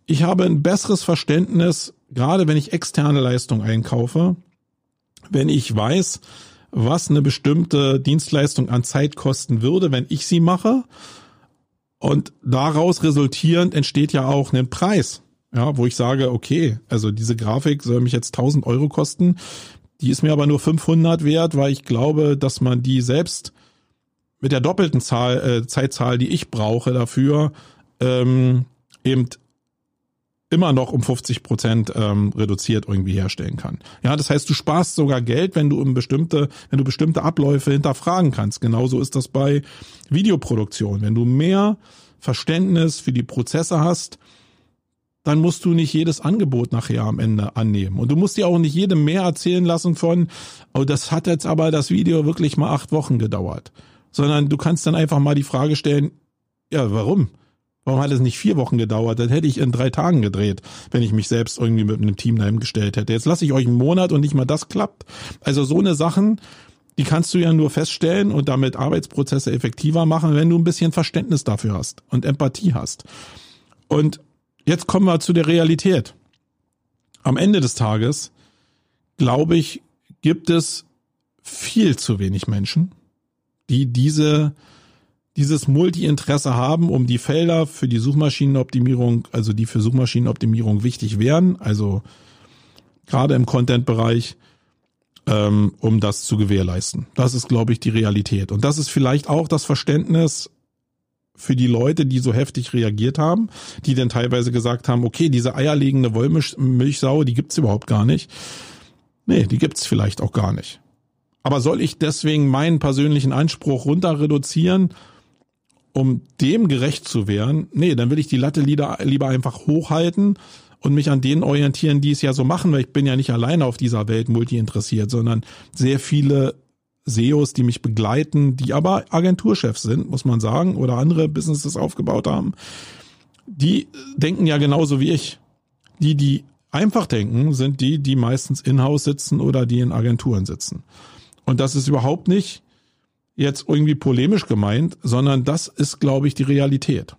Ich habe ein besseres Verständnis gerade wenn ich externe Leistung einkaufe, wenn ich weiß, was eine bestimmte Dienstleistung an Zeit kosten würde, wenn ich sie mache. Und daraus resultierend entsteht ja auch ein Preis, ja, wo ich sage, okay, also diese Grafik soll mich jetzt 1000 Euro kosten. Die ist mir aber nur 500 wert, weil ich glaube, dass man die selbst mit der doppelten Zahl, äh, Zeitzahl, die ich brauche dafür, ähm, eben immer noch um 50 Prozent ähm, reduziert irgendwie herstellen kann. Ja, das heißt, du sparst sogar Geld, wenn du um bestimmte, wenn du bestimmte Abläufe hinterfragen kannst. Genauso ist das bei Videoproduktion. Wenn du mehr Verständnis für die Prozesse hast, dann musst du nicht jedes Angebot nachher am Ende annehmen. Und du musst dir auch nicht jedem mehr erzählen lassen von, oh, das hat jetzt aber das Video wirklich mal acht Wochen gedauert. Sondern du kannst dann einfach mal die Frage stellen, ja, warum? Warum hat es nicht vier Wochen gedauert? Dann hätte ich in drei Tagen gedreht, wenn ich mich selbst irgendwie mit einem Team dahin gestellt hätte. Jetzt lasse ich euch einen Monat und nicht mal das klappt. Also so eine Sachen, die kannst du ja nur feststellen und damit Arbeitsprozesse effektiver machen, wenn du ein bisschen Verständnis dafür hast und Empathie hast. Und jetzt kommen wir zu der Realität. Am Ende des Tages, glaube ich, gibt es viel zu wenig Menschen, die diese dieses Multi-Interesse haben, um die Felder für die Suchmaschinenoptimierung, also die für Suchmaschinenoptimierung wichtig wären, also gerade im Content-Bereich, ähm, um das zu gewährleisten. Das ist, glaube ich, die Realität. Und das ist vielleicht auch das Verständnis für die Leute, die so heftig reagiert haben, die dann teilweise gesagt haben, okay, diese eierlegende Wollmilchsau, die gibt's überhaupt gar nicht. Nee, die gibt's vielleicht auch gar nicht. Aber soll ich deswegen meinen persönlichen Anspruch runter reduzieren um dem gerecht zu werden, nee, dann will ich die Latte lieber, einfach hochhalten und mich an denen orientieren, die es ja so machen, weil ich bin ja nicht alleine auf dieser Welt multi interessiert, sondern sehr viele SEOs, die mich begleiten, die aber Agenturchefs sind, muss man sagen, oder andere Businesses aufgebaut haben, die denken ja genauso wie ich. Die, die einfach denken, sind die, die meistens in-house sitzen oder die in Agenturen sitzen. Und das ist überhaupt nicht jetzt irgendwie polemisch gemeint, sondern das ist, glaube ich, die Realität.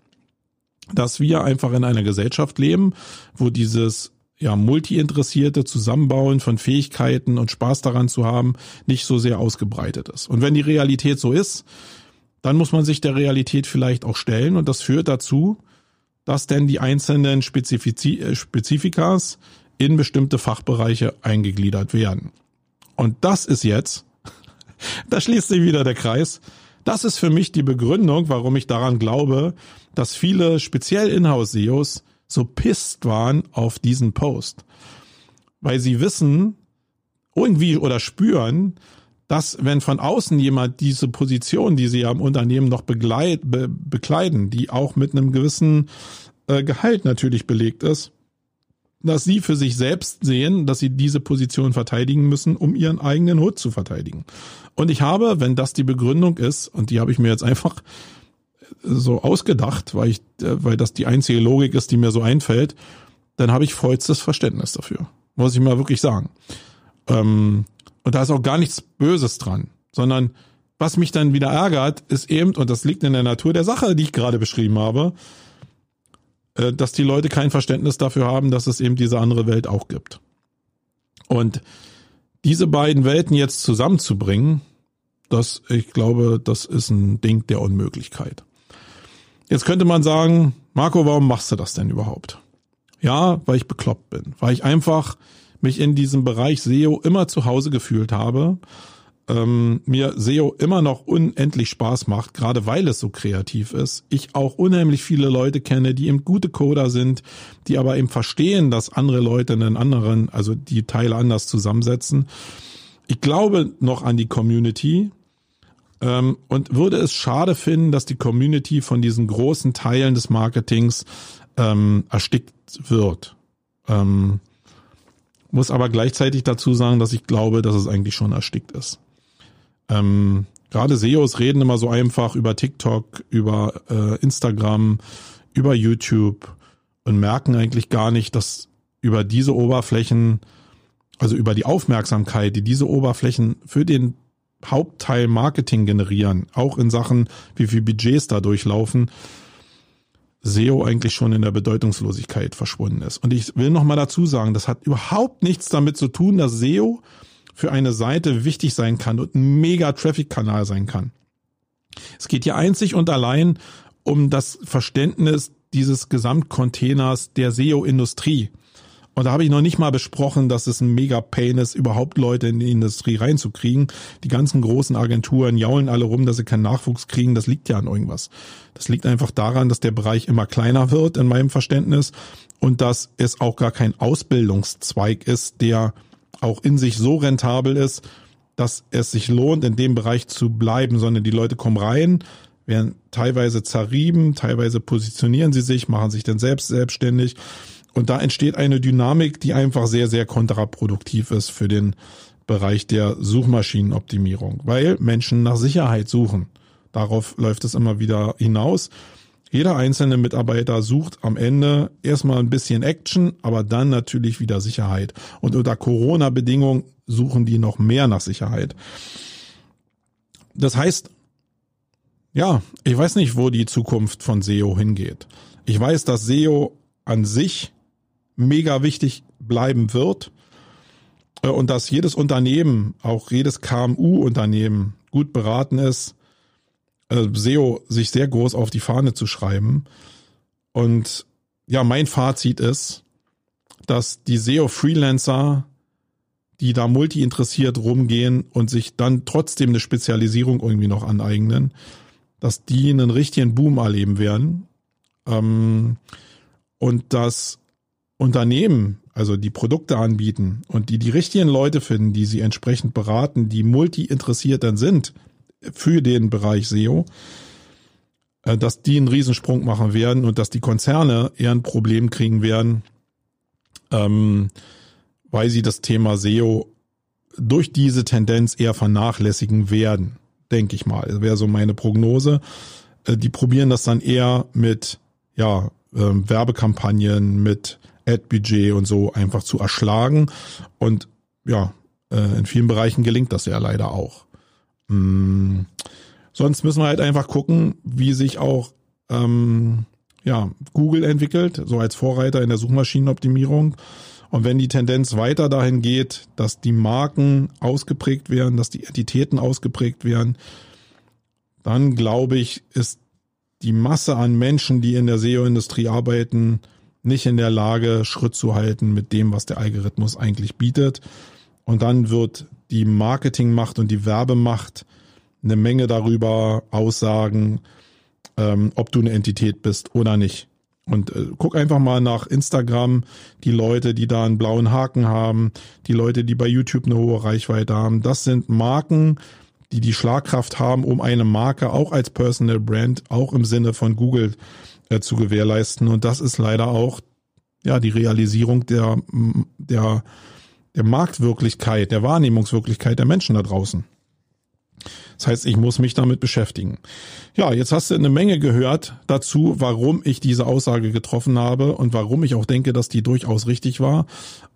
Dass wir einfach in einer Gesellschaft leben, wo dieses ja, multi-interessierte Zusammenbauen von Fähigkeiten und Spaß daran zu haben, nicht so sehr ausgebreitet ist. Und wenn die Realität so ist, dann muss man sich der Realität vielleicht auch stellen und das führt dazu, dass denn die einzelnen Spezifizi äh, Spezifikas in bestimmte Fachbereiche eingegliedert werden. Und das ist jetzt, da schließt sich wieder der Kreis, das ist für mich die Begründung, warum ich daran glaube, dass viele speziell Inhouse-SEOs so pisst waren auf diesen Post. Weil sie wissen, irgendwie oder spüren, dass wenn von außen jemand diese Position, die sie ja im Unternehmen noch begleit, be, bekleiden, die auch mit einem gewissen äh, Gehalt natürlich belegt ist, dass sie für sich selbst sehen, dass sie diese Position verteidigen müssen, um ihren eigenen Hut zu verteidigen. Und ich habe, wenn das die Begründung ist, und die habe ich mir jetzt einfach so ausgedacht, weil ich, äh, weil das die einzige Logik ist, die mir so einfällt, dann habe ich vollstes Verständnis dafür. Muss ich mal wirklich sagen. Ähm, und da ist auch gar nichts Böses dran, sondern was mich dann wieder ärgert, ist eben, und das liegt in der Natur der Sache, die ich gerade beschrieben habe, äh, dass die Leute kein Verständnis dafür haben, dass es eben diese andere Welt auch gibt. Und diese beiden Welten jetzt zusammenzubringen, das, ich glaube, das ist ein Ding der Unmöglichkeit. Jetzt könnte man sagen, Marco, warum machst du das denn überhaupt? Ja, weil ich bekloppt bin, weil ich einfach mich in diesem Bereich SEO immer zu Hause gefühlt habe ähm, mir SEO immer noch unendlich Spaß macht, gerade weil es so kreativ ist. Ich auch unheimlich viele Leute kenne, die eben gute Coder sind, die aber eben verstehen, dass andere Leute einen anderen, also die Teile anders zusammensetzen. Ich glaube noch an die Community ähm, und würde es schade finden, dass die Community von diesen großen Teilen des Marketings ähm, erstickt wird. Ähm, muss aber gleichzeitig dazu sagen, dass ich glaube, dass es eigentlich schon erstickt ist. Ähm, Gerade SEOs reden immer so einfach über TikTok, über äh, Instagram, über YouTube und merken eigentlich gar nicht, dass über diese Oberflächen, also über die Aufmerksamkeit, die diese Oberflächen für den Hauptteil Marketing generieren, auch in Sachen, wie viel Budgets da durchlaufen, SEO eigentlich schon in der Bedeutungslosigkeit verschwunden ist. Und ich will noch mal dazu sagen, das hat überhaupt nichts damit zu tun, dass SEO für eine Seite wichtig sein kann und ein mega Traffic-Kanal sein kann. Es geht hier einzig und allein um das Verständnis dieses Gesamtcontainers der SEO-Industrie. Und da habe ich noch nicht mal besprochen, dass es ein mega Pain ist, überhaupt Leute in die Industrie reinzukriegen. Die ganzen großen Agenturen jaulen alle rum, dass sie keinen Nachwuchs kriegen. Das liegt ja an irgendwas. Das liegt einfach daran, dass der Bereich immer kleiner wird in meinem Verständnis und dass es auch gar kein Ausbildungszweig ist, der auch in sich so rentabel ist, dass es sich lohnt, in dem Bereich zu bleiben, sondern die Leute kommen rein, werden teilweise zerrieben, teilweise positionieren sie sich, machen sich dann selbst selbstständig. Und da entsteht eine Dynamik, die einfach sehr, sehr kontraproduktiv ist für den Bereich der Suchmaschinenoptimierung, weil Menschen nach Sicherheit suchen. Darauf läuft es immer wieder hinaus. Jeder einzelne Mitarbeiter sucht am Ende erstmal ein bisschen Action, aber dann natürlich wieder Sicherheit. Und unter Corona-Bedingungen suchen die noch mehr nach Sicherheit. Das heißt, ja, ich weiß nicht, wo die Zukunft von SEO hingeht. Ich weiß, dass SEO an sich mega wichtig bleiben wird äh, und dass jedes Unternehmen, auch jedes KMU-Unternehmen gut beraten ist, äh, SEO sich sehr groß auf die Fahne zu schreiben. Und ja, mein Fazit ist, dass die SEO-Freelancer, die da multi-interessiert rumgehen und sich dann trotzdem eine Spezialisierung irgendwie noch aneignen, dass die einen richtigen Boom erleben werden. Ähm, und dass Unternehmen, also die Produkte anbieten und die die richtigen Leute finden, die sie entsprechend beraten, die multi-interessiert dann sind für den Bereich SEO, äh, dass die einen Riesensprung machen werden und dass die Konzerne eher ein Problem kriegen werden, ähm, weil sie das Thema SEO durch diese Tendenz eher vernachlässigen werden, denke ich mal. Das wäre so meine Prognose. Äh, die probieren das dann eher mit ja, ähm, Werbekampagnen, mit Ad-Budget und so einfach zu erschlagen. Und ja, äh, in vielen Bereichen gelingt das ja leider auch. Hm. Sonst müssen wir halt einfach gucken, wie sich auch ähm, ja, Google entwickelt, so als Vorreiter in der Suchmaschinenoptimierung. Und wenn die Tendenz weiter dahin geht, dass die Marken ausgeprägt werden, dass die Entitäten ausgeprägt werden, dann glaube ich, ist die Masse an Menschen, die in der SEO-Industrie arbeiten, nicht in der Lage, Schritt zu halten mit dem, was der Algorithmus eigentlich bietet. Und dann wird die Marketingmacht und die Werbemacht eine Menge darüber aussagen, ähm, ob du eine Entität bist oder nicht. Und äh, guck einfach mal nach Instagram, die Leute, die da einen blauen Haken haben, die Leute, die bei YouTube eine hohe Reichweite haben. Das sind Marken, die die Schlagkraft haben, um eine Marke auch als Personal Brand, auch im Sinne von Google äh, zu gewährleisten. Und das ist leider auch ja die Realisierung der der der Marktwirklichkeit, der Wahrnehmungswirklichkeit der Menschen da draußen. Das heißt, ich muss mich damit beschäftigen. Ja, jetzt hast du eine Menge gehört dazu, warum ich diese Aussage getroffen habe und warum ich auch denke, dass die durchaus richtig war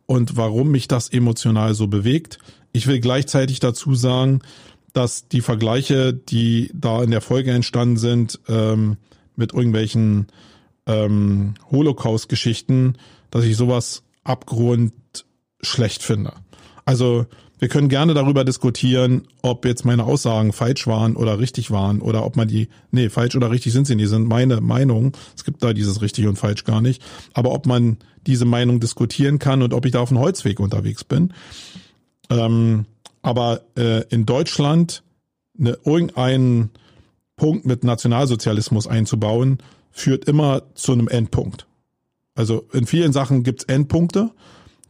und warum mich das emotional so bewegt. Ich will gleichzeitig dazu sagen, dass die Vergleiche, die da in der Folge entstanden sind, ähm, mit irgendwelchen ähm, Holocaust-Geschichten, dass ich sowas abgrund schlecht finde. Also wir können gerne darüber diskutieren, ob jetzt meine Aussagen falsch waren oder richtig waren oder ob man die, nee, falsch oder richtig sind sie nicht, sind meine Meinung. Es gibt da dieses richtig und falsch gar nicht. Aber ob man diese Meinung diskutieren kann und ob ich da auf einem Holzweg unterwegs bin. Ähm, aber äh, in Deutschland eine, irgendeinen Punkt mit Nationalsozialismus einzubauen, führt immer zu einem Endpunkt. Also in vielen Sachen gibt's Endpunkte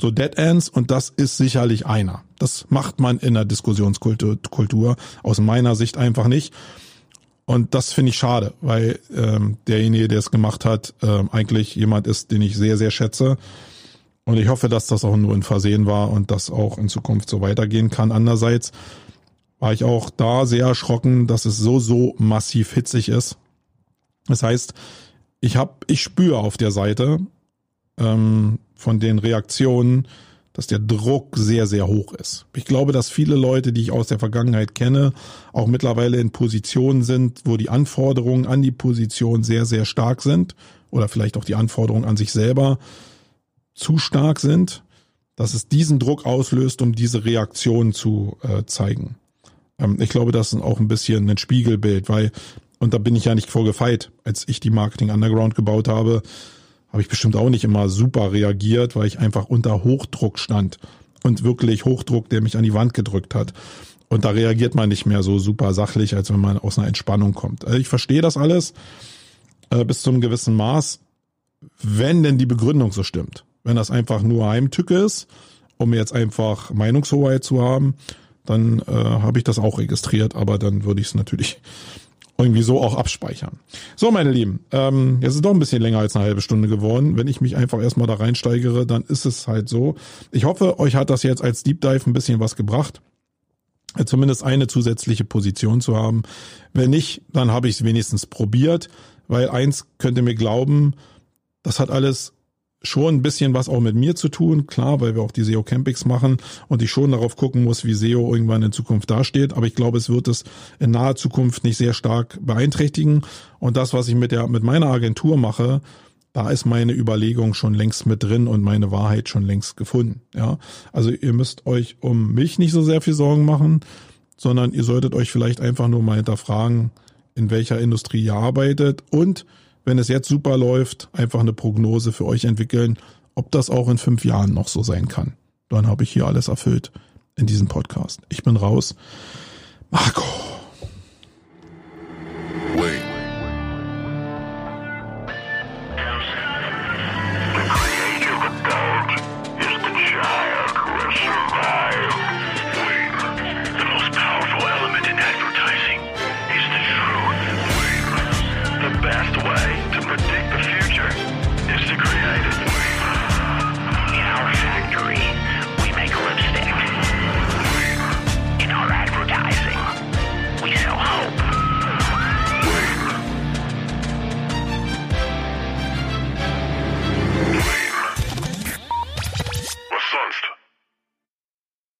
so Dead Ends und das ist sicherlich einer. Das macht man in der Diskussionskultur aus meiner Sicht einfach nicht. Und das finde ich schade, weil ähm, derjenige, der es gemacht hat, ähm, eigentlich jemand ist, den ich sehr, sehr schätze. Und ich hoffe, dass das auch nur ein Versehen war und das auch in Zukunft so weitergehen kann. Andererseits war ich auch da sehr erschrocken, dass es so, so massiv hitzig ist. Das heißt, ich habe, ich spüre auf der Seite, ähm, von den Reaktionen, dass der Druck sehr, sehr hoch ist. Ich glaube, dass viele Leute, die ich aus der Vergangenheit kenne, auch mittlerweile in Positionen sind, wo die Anforderungen an die Position sehr, sehr stark sind oder vielleicht auch die Anforderungen an sich selber zu stark sind, dass es diesen Druck auslöst, um diese Reaktion zu äh, zeigen. Ähm, ich glaube, das ist auch ein bisschen ein Spiegelbild, weil, und da bin ich ja nicht vorgefeit, als ich die Marketing Underground gebaut habe, habe ich bestimmt auch nicht immer super reagiert, weil ich einfach unter Hochdruck stand und wirklich Hochdruck, der mich an die Wand gedrückt hat. Und da reagiert man nicht mehr so super sachlich, als wenn man aus einer Entspannung kommt. Also ich verstehe das alles äh, bis zu einem gewissen Maß, wenn denn die Begründung so stimmt. Wenn das einfach nur Heimtücke ist, um jetzt einfach Meinungshoheit zu haben, dann äh, habe ich das auch registriert, aber dann würde ich es natürlich irgendwie so auch abspeichern. So, meine Lieben, ähm, jetzt ist doch ein bisschen länger als eine halbe Stunde geworden. Wenn ich mich einfach erstmal da reinsteigere, dann ist es halt so. Ich hoffe, euch hat das jetzt als Deep Dive ein bisschen was gebracht. Zumindest eine zusätzliche Position zu haben. Wenn nicht, dann habe ich es wenigstens probiert, weil eins könnt ihr mir glauben, das hat alles schon ein bisschen was auch mit mir zu tun, klar, weil wir auch die SEO Campings machen und ich schon darauf gucken muss, wie SEO irgendwann in Zukunft dasteht. Aber ich glaube, es wird es in naher Zukunft nicht sehr stark beeinträchtigen. Und das, was ich mit der, mit meiner Agentur mache, da ist meine Überlegung schon längst mit drin und meine Wahrheit schon längst gefunden. Ja, also ihr müsst euch um mich nicht so sehr viel Sorgen machen, sondern ihr solltet euch vielleicht einfach nur mal hinterfragen, in welcher Industrie ihr arbeitet und wenn es jetzt super läuft, einfach eine Prognose für euch entwickeln, ob das auch in fünf Jahren noch so sein kann. Dann habe ich hier alles erfüllt in diesem Podcast. Ich bin raus. Marco.